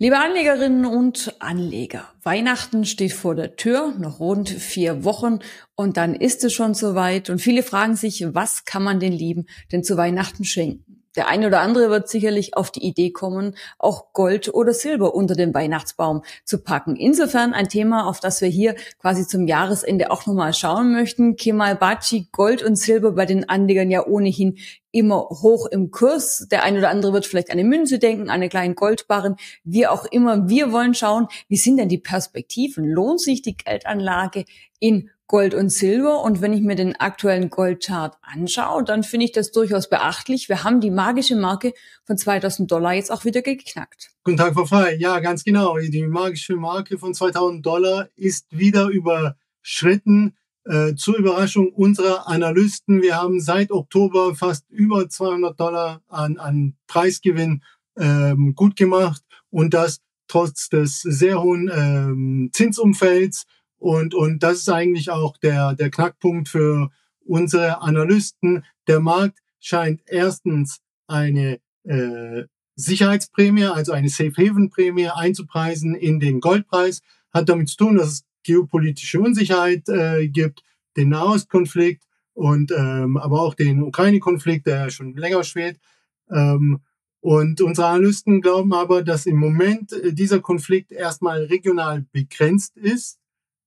Liebe Anlegerinnen und Anleger, Weihnachten steht vor der Tür, noch rund vier Wochen und dann ist es schon soweit und viele fragen sich, was kann man den Lieben denn zu Weihnachten schenken? Der eine oder andere wird sicherlich auf die Idee kommen, auch Gold oder Silber unter den Weihnachtsbaum zu packen. Insofern ein Thema, auf das wir hier quasi zum Jahresende auch nochmal schauen möchten. Kemal Baci, Gold und Silber bei den Anlegern ja ohnehin immer hoch im Kurs. Der eine oder andere wird vielleicht an eine Münze denken, an eine kleinen Goldbarren, wie auch immer. Wir wollen schauen, wie sind denn die Perspektiven? Lohnt sich die Geldanlage in Gold und Silber. Und wenn ich mir den aktuellen Goldchart anschaue, dann finde ich das durchaus beachtlich. Wir haben die magische Marke von 2000 Dollar jetzt auch wieder geknackt. Guten Tag, Frau Frey. Ja, ganz genau. Die magische Marke von 2000 Dollar ist wieder überschritten. Äh, zur Überraschung unserer Analysten. Wir haben seit Oktober fast über 200 Dollar an, an Preisgewinn ähm, gut gemacht und das trotz des sehr hohen ähm, Zinsumfelds und, und das ist eigentlich auch der, der Knackpunkt für unsere Analysten. Der Markt scheint erstens eine äh, Sicherheitsprämie, also eine Safe Haven Prämie einzupreisen in den Goldpreis. Hat damit zu tun, dass es geopolitische Unsicherheit äh, gibt, den Nahostkonflikt und ähm, aber auch den Ukraine-Konflikt, der schon länger schwelt. Ähm, und unsere Analysten glauben aber, dass im Moment äh, dieser Konflikt erstmal regional begrenzt ist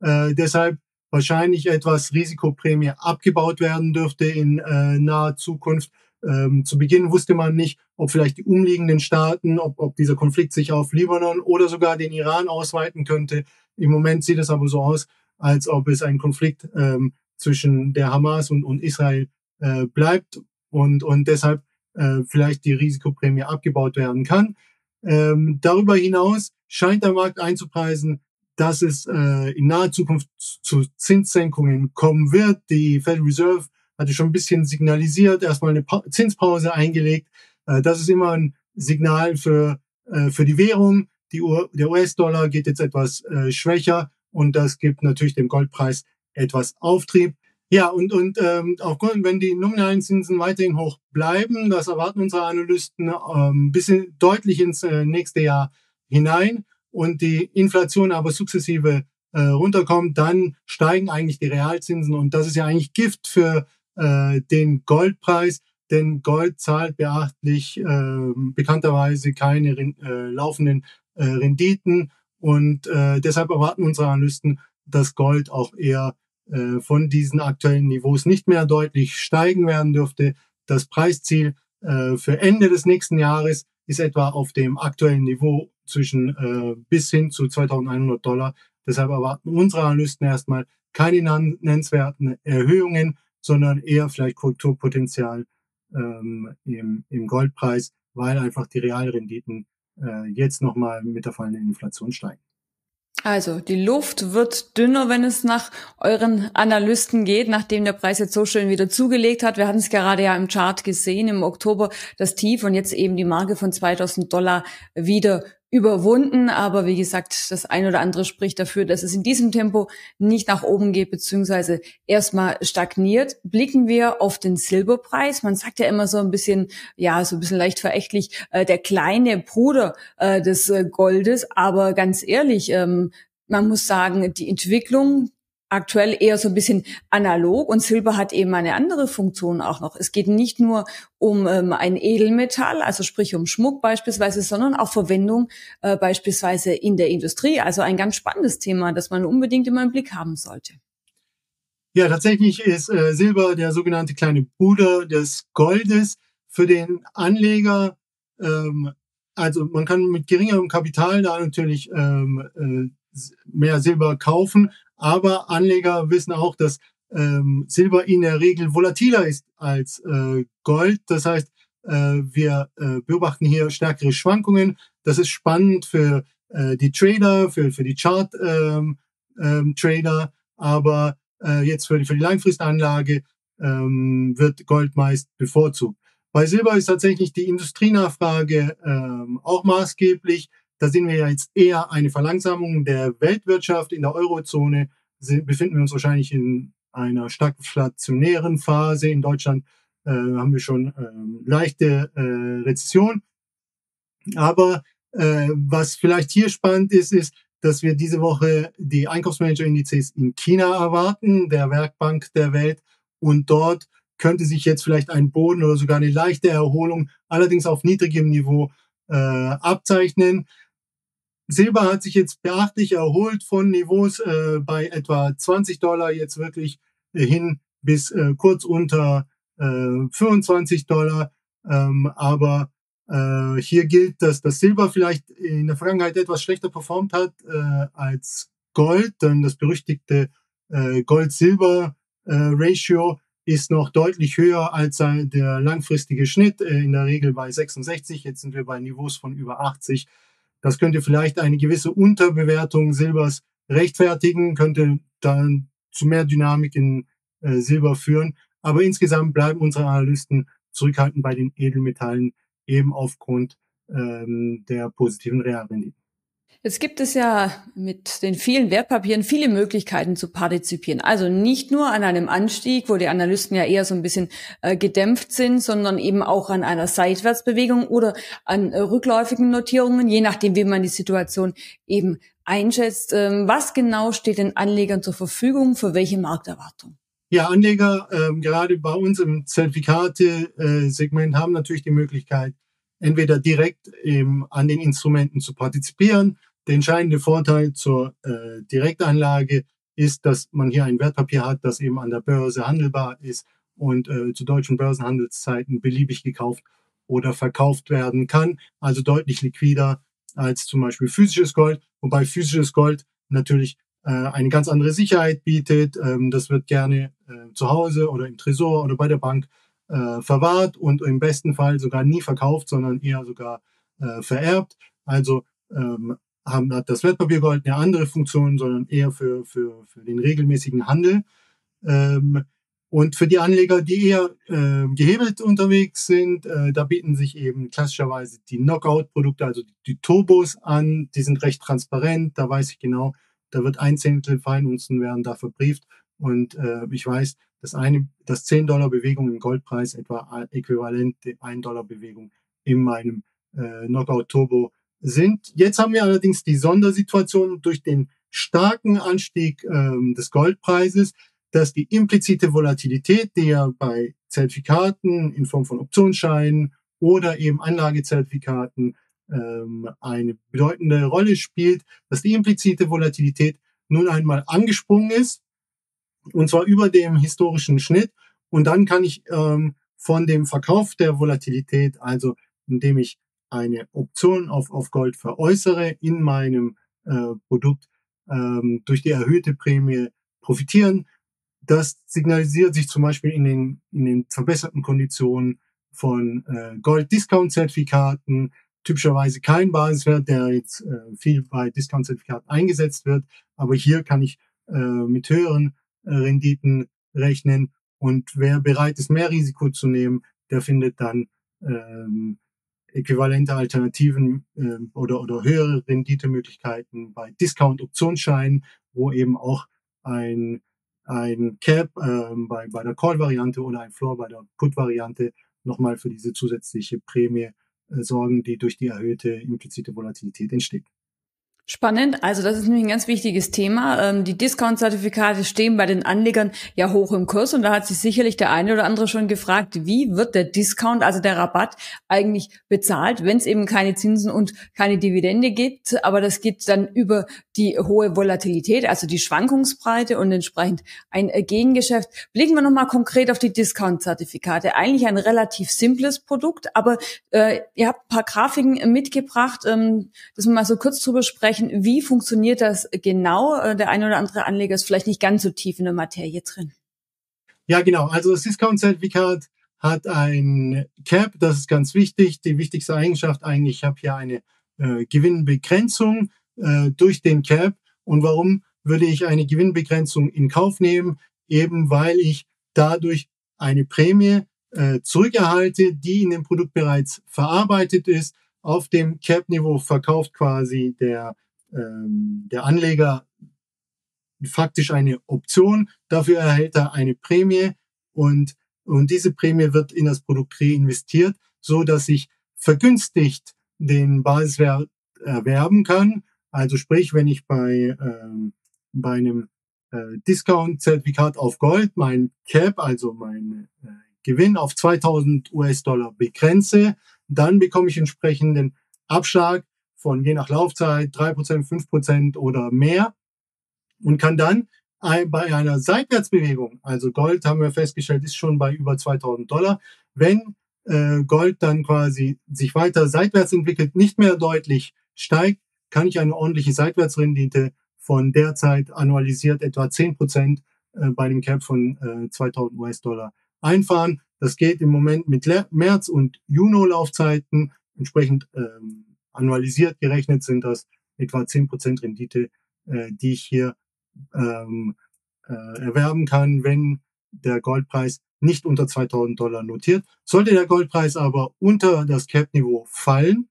äh, deshalb wahrscheinlich etwas Risikoprämie abgebaut werden dürfte in äh, naher Zukunft. Ähm, zu Beginn wusste man nicht, ob vielleicht die umliegenden Staaten, ob, ob dieser Konflikt sich auf Libanon oder sogar den Iran ausweiten könnte. Im Moment sieht es aber so aus, als ob es ein Konflikt ähm, zwischen der Hamas und, und Israel äh, bleibt und, und deshalb äh, vielleicht die Risikoprämie abgebaut werden kann. Ähm, darüber hinaus scheint der Markt einzupreisen, dass es äh, in naher Zukunft zu Zinssenkungen kommen wird. Die Federal Reserve hatte schon ein bisschen signalisiert, erstmal eine pa Zinspause eingelegt. Äh, das ist immer ein Signal für, äh, für die Währung. Die der US-Dollar geht jetzt etwas äh, schwächer und das gibt natürlich dem Goldpreis etwas Auftrieb. Ja, und, und ähm, auch wenn die nominalen Zinsen weiterhin hoch bleiben, das erwarten unsere Analysten ähm, bis deutlich ins äh, nächste Jahr hinein, und die Inflation aber sukzessive äh, runterkommt, dann steigen eigentlich die Realzinsen und das ist ja eigentlich Gift für äh, den Goldpreis, denn Gold zahlt beachtlich äh, bekannterweise keine äh, laufenden äh, Renditen und äh, deshalb erwarten unsere Analysten, dass Gold auch eher äh, von diesen aktuellen Niveaus nicht mehr deutlich steigen werden dürfte. Das Preisziel äh, für Ende des nächsten Jahres ist etwa auf dem aktuellen Niveau zwischen äh, bis hin zu 2100 Dollar. Deshalb erwarten unsere Analysten erstmal keine nennenswerten Erhöhungen, sondern eher vielleicht Kulturpotenzial ähm, im, im Goldpreis, weil einfach die Realrenditen äh, jetzt nochmal mit der fallenden Inflation steigen. Also die Luft wird dünner, wenn es nach euren Analysten geht, nachdem der Preis jetzt so schön wieder zugelegt hat. Wir hatten es gerade ja im Chart gesehen, im Oktober das Tief und jetzt eben die Marke von 2000 Dollar wieder überwunden. Aber wie gesagt, das ein oder andere spricht dafür, dass es in diesem Tempo nicht nach oben geht, beziehungsweise erstmal stagniert. Blicken wir auf den Silberpreis. Man sagt ja immer so ein bisschen, ja, so ein bisschen leicht verächtlich, äh, der kleine Bruder äh, des äh, Goldes. Aber ganz ehrlich, ähm, man muss sagen, die Entwicklung aktuell eher so ein bisschen analog und Silber hat eben eine andere Funktion auch noch. Es geht nicht nur um ähm, ein Edelmetall, also sprich um Schmuck beispielsweise, sondern auch Verwendung äh, beispielsweise in der Industrie. Also ein ganz spannendes Thema, das man unbedingt immer im Blick haben sollte. Ja, tatsächlich ist äh, Silber der sogenannte kleine Bruder des Goldes für den Anleger. Ähm, also man kann mit geringerem Kapital da natürlich ähm, äh, mehr Silber kaufen, aber Anleger wissen auch, dass ähm, Silber in der Regel volatiler ist als äh, Gold. Das heißt, äh, wir äh, beobachten hier stärkere Schwankungen. Das ist spannend für äh, die Trader, für, für die Chart-Trader, ähm, ähm, aber äh, jetzt für die, für die Langfristanlage ähm, wird Gold meist bevorzugt. Bei Silber ist tatsächlich die Industrienachfrage ähm, auch maßgeblich. Da sehen wir ja jetzt eher eine Verlangsamung der Weltwirtschaft in der Eurozone. Befinden wir uns wahrscheinlich in einer stagflationären Phase. In Deutschland äh, haben wir schon äh, leichte äh, Rezession. Aber Äh, was vielleicht hier spannend ist, ist, dass wir diese Woche die Einkaufsmanager-Indizes in China erwarten, der Werkbank der Welt. Und dort könnte sich jetzt vielleicht ein Boden oder sogar eine leichte Erholung, allerdings auf niedrigem Niveau, äh, abzeichnen. Silber hat sich jetzt beachtlich erholt von Niveaus äh, bei etwa 20 Dollar jetzt wirklich äh, hin bis äh, kurz unter äh, 25 Dollar. Ähm, aber äh, hier gilt, dass das Silber vielleicht in der Vergangenheit etwas schlechter performt hat äh, als Gold, denn das berüchtigte äh, Gold-Silber-Ratio ist noch deutlich höher als der langfristige Schnitt, äh, in der Regel bei 66. Jetzt sind wir bei Niveaus von über 80. Das könnte vielleicht eine gewisse Unterbewertung Silbers rechtfertigen, könnte dann zu mehr Dynamik in äh, Silber führen. Aber insgesamt bleiben unsere Analysten zurückhaltend bei den Edelmetallen, eben aufgrund ähm, der positiven Realrenditen. Jetzt gibt es ja mit den vielen Wertpapieren viele Möglichkeiten zu partizipieren. Also nicht nur an einem Anstieg, wo die Analysten ja eher so ein bisschen äh, gedämpft sind, sondern eben auch an einer Seitwärtsbewegung oder an äh, rückläufigen Notierungen, je nachdem, wie man die Situation eben einschätzt. Ähm, was genau steht den Anlegern zur Verfügung für welche Markterwartung? Ja, Anleger, ähm, gerade bei uns im Zertifikate-Segment, haben natürlich die Möglichkeit, entweder direkt eben an den Instrumenten zu partizipieren. Der entscheidende Vorteil zur äh, Direktanlage ist, dass man hier ein Wertpapier hat, das eben an der Börse handelbar ist und äh, zu deutschen Börsenhandelszeiten beliebig gekauft oder verkauft werden kann. Also deutlich liquider als zum Beispiel physisches Gold, wobei physisches Gold natürlich äh, eine ganz andere Sicherheit bietet. Ähm, das wird gerne äh, zu Hause oder im Tresor oder bei der Bank äh, verwahrt und im besten Fall sogar nie verkauft, sondern eher sogar äh, vererbt. Also ähm, haben, hat das Wertpapiergold eine andere Funktion, sondern eher für, für, für den regelmäßigen Handel. Ähm, und für die Anleger, die eher äh, gehebelt unterwegs sind, äh, da bieten sich eben klassischerweise die Knockout-Produkte, also die, die Turbos an. Die sind recht transparent. Da weiß ich genau, da wird ein Zehntel Feinunzen werden da verbrieft. Und äh, ich weiß, dass eine, dass 10 Dollar Bewegung im Goldpreis etwa äquivalent 1 Dollar Bewegung in meinem äh, Knockout Turbo sind. Jetzt haben wir allerdings die Sondersituation durch den starken Anstieg ähm, des Goldpreises, dass die implizite Volatilität, die ja bei Zertifikaten in Form von Optionsscheinen oder eben Anlagezertifikaten ähm, eine bedeutende Rolle spielt, dass die implizite Volatilität nun einmal angesprungen ist, und zwar über dem historischen Schnitt. Und dann kann ich ähm, von dem Verkauf der Volatilität, also indem ich eine Option auf, auf Gold veräußere in meinem äh, Produkt, ähm, durch die erhöhte Prämie profitieren. Das signalisiert sich zum Beispiel in den, in den verbesserten Konditionen von äh, Gold-Discount-Zertifikaten, typischerweise kein Basiswert, der jetzt äh, viel bei Discount-Zertifikaten eingesetzt wird. Aber hier kann ich äh, mit höheren Renditen rechnen. Und wer bereit ist, mehr Risiko zu nehmen, der findet dann ähm, äquivalente Alternativen äh, oder, oder höhere Renditemöglichkeiten bei Discount-Optionsscheinen, wo eben auch ein, ein Cap äh, bei, bei der Call-Variante oder ein Floor bei der Put-Variante nochmal für diese zusätzliche Prämie äh, sorgen, die durch die erhöhte implizite Volatilität entsteht. Spannend. Also das ist nämlich ein ganz wichtiges Thema. Ähm, die Discount-Zertifikate stehen bei den Anlegern ja hoch im Kurs und da hat sich sicherlich der eine oder andere schon gefragt, wie wird der Discount, also der Rabatt eigentlich bezahlt, wenn es eben keine Zinsen und keine Dividende gibt. Aber das geht dann über die hohe Volatilität, also die Schwankungsbreite und entsprechend ein Gegengeschäft. Blicken wir nochmal konkret auf die Discount-Zertifikate. Eigentlich ein relativ simples Produkt, aber äh, ihr habt ein paar Grafiken mitgebracht, ähm, dass wir mal so kurz drüber sprechen sprechen, wie funktioniert das genau? Äh, der eine oder andere Anleger ist vielleicht nicht ganz so tief in der Materie drin. Ja, genau. Also das Discount-Zertifikat hat ein Cap, das ist ganz wichtig. Die wichtigste Eigenschaft eigentlich, ich habe hier eine äh, Gewinnbegrenzung äh, durch den Cap. Und warum würde ich eine Gewinnbegrenzung in Kauf nehmen? Eben weil ich dadurch eine Prämie äh, zurückerhalte, die in dem Produkt bereits verarbeitet ist auf dem Cap-Niveau verkauft quasi der, ähm, der Anleger faktisch eine Option. Dafür erhält er eine Prämie und, und diese Prämie wird in das Produkt reinvestiert, so dass ich vergünstigt den Basiswert erwerben kann. Also sprich, wenn ich bei, ähm, bei einem äh, Discount-Zertifikat auf Gold mein Cap, also mein äh, Gewinn auf 2000 US-Dollar begrenze, dann bekomme ich entsprechenden Abschlag von je nach Laufzeit 3%, 5% oder mehr und kann dann bei einer Seitwärtsbewegung, also Gold haben wir festgestellt, ist schon bei über 2000 Dollar, wenn äh, Gold dann quasi sich weiter seitwärts entwickelt, nicht mehr deutlich steigt, kann ich eine ordentliche Seitwärtsrendite von derzeit annualisiert etwa 10 Prozent äh, bei einem Cap von äh, 2000 US-Dollar einfahren. Das geht im Moment mit März und Juni Laufzeiten. Entsprechend ähm, annualisiert gerechnet sind das etwa 10 Prozent Rendite, äh, die ich hier ähm, äh, erwerben kann, wenn der Goldpreis nicht unter 2000 Dollar notiert. Sollte der Goldpreis aber unter das Cap-Niveau fallen,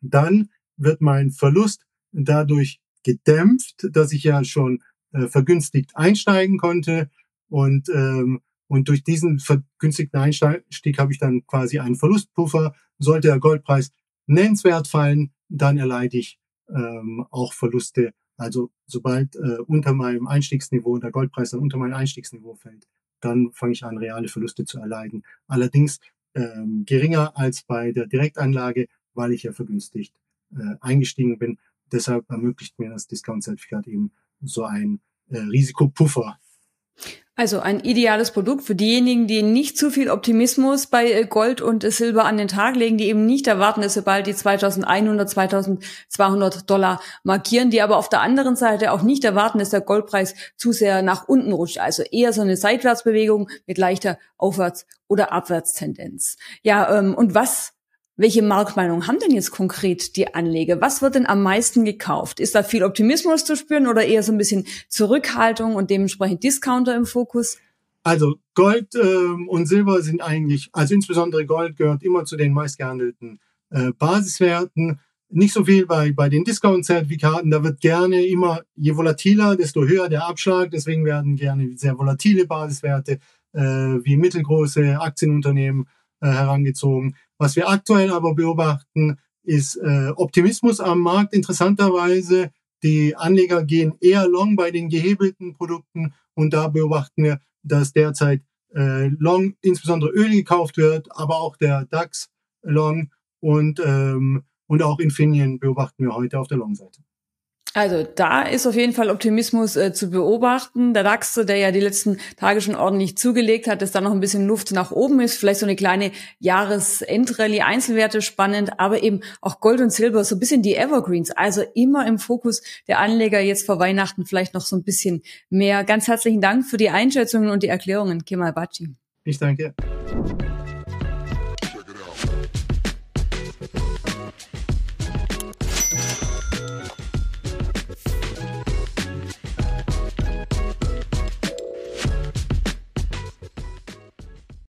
dann wird mein Verlust dadurch gedämpft, dass ich ja schon äh, vergünstigt einsteigen konnte und ähm, und durch diesen vergünstigten Einstieg habe ich dann quasi einen Verlustpuffer. Sollte der Goldpreis nennenswert fallen, dann erleide ich ähm, auch Verluste. Also sobald äh, unter meinem Einstiegsniveau der Goldpreis dann unter mein Einstiegsniveau fällt, dann fange ich an, reale Verluste zu erleiden. Allerdings ähm, geringer als bei der Direktanlage, weil ich ja vergünstigt äh, eingestiegen bin. Deshalb ermöglicht mir das Discount-Zertifikat eben so ein äh, Risikopuffer also ein ideales Produkt für diejenigen, die nicht zu viel Optimismus bei äh, Gold und Silber an den Tag legen, die eben nicht erwarten, dass sie bald die 2100, 2200 Dollar markieren, die aber auf der anderen Seite auch nicht erwarten, dass der Goldpreis zu sehr nach unten rutscht. Also eher so eine Seitwärtsbewegung mit leichter Aufwärts- oder Abwärtstendenz. Ja, ähm, und was welche Marktmeinung haben denn jetzt konkret die Anleger? Was wird denn am meisten gekauft? Ist da viel Optimismus zu spüren oder eher so ein bisschen Zurückhaltung und dementsprechend Discounter im Fokus? Also Gold ähm, und Silber sind eigentlich, also insbesondere Gold gehört immer zu den meistgehandelten äh, Basiswerten. Nicht so viel bei, bei den Discount-Zertifikaten. Da wird gerne immer, je volatiler, desto höher der Abschlag. Deswegen werden gerne sehr volatile Basiswerte äh, wie mittelgroße Aktienunternehmen äh, herangezogen. Was wir aktuell aber beobachten, ist äh, Optimismus am Markt. Interessanterweise, die Anleger gehen eher long bei den gehebelten Produkten und da beobachten wir, dass derzeit äh, long insbesondere Öl gekauft wird, aber auch der DAX long und, ähm, und auch Infineon beobachten wir heute auf der Long-Seite. Also da ist auf jeden Fall Optimismus äh, zu beobachten. Der DAX, der ja die letzten Tage schon ordentlich zugelegt hat, dass da noch ein bisschen Luft nach oben ist. Vielleicht so eine kleine Jahresendrallye, Einzelwerte spannend, aber eben auch Gold und Silber, so ein bisschen die Evergreens. Also immer im Fokus der Anleger jetzt vor Weihnachten vielleicht noch so ein bisschen mehr. Ganz herzlichen Dank für die Einschätzungen und die Erklärungen, Kemal Baci. Ich danke.